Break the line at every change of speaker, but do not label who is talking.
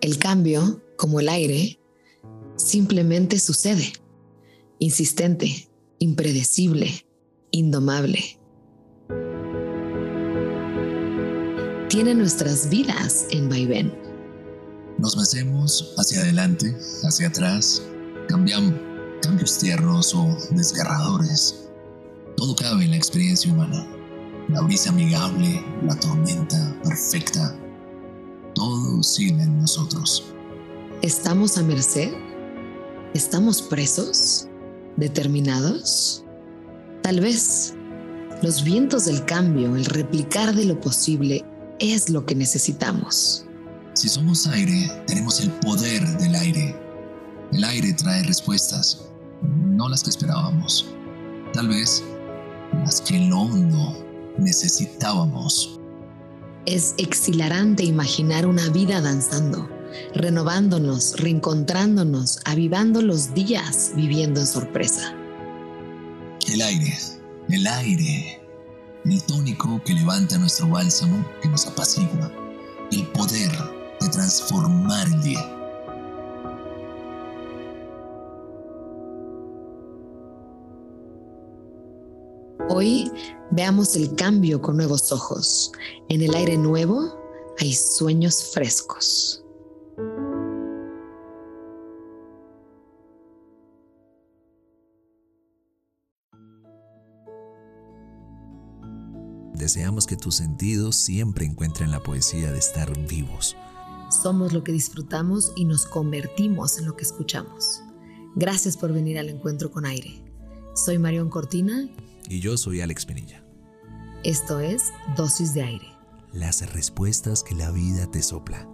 El cambio, como el aire, simplemente sucede. Insistente, impredecible, indomable. Tiene nuestras vidas en vaivén.
Nos mecemos hacia adelante, hacia atrás, cambiamos, cambios tiernos o desgarradores. Todo cabe en la experiencia humana. La brisa amigable, la tormenta perfecta, todo oscila en nosotros.
¿Estamos a merced? ¿Estamos presos? ¿Determinados? Tal vez los vientos del cambio, el replicar de lo posible, es lo que necesitamos.
Si somos aire, tenemos el poder del aire. El aire trae respuestas, no las que esperábamos. Tal vez las que en lo hondo necesitábamos.
Es exhilarante imaginar una vida danzando, renovándonos, reencontrándonos, avivando los días, viviendo en sorpresa.
El aire, el aire, el tónico que levanta nuestro bálsamo, que nos apacigua, el poder de transformar el día.
Hoy veamos el cambio con nuevos ojos. En el aire nuevo hay sueños frescos.
Deseamos que tus sentidos siempre encuentren la poesía de estar vivos.
Somos lo que disfrutamos y nos convertimos en lo que escuchamos. Gracias por venir al encuentro con aire. Soy Marión Cortina.
Y yo soy Alex Penilla.
Esto es Dosis de Aire.
Las respuestas que la vida te sopla.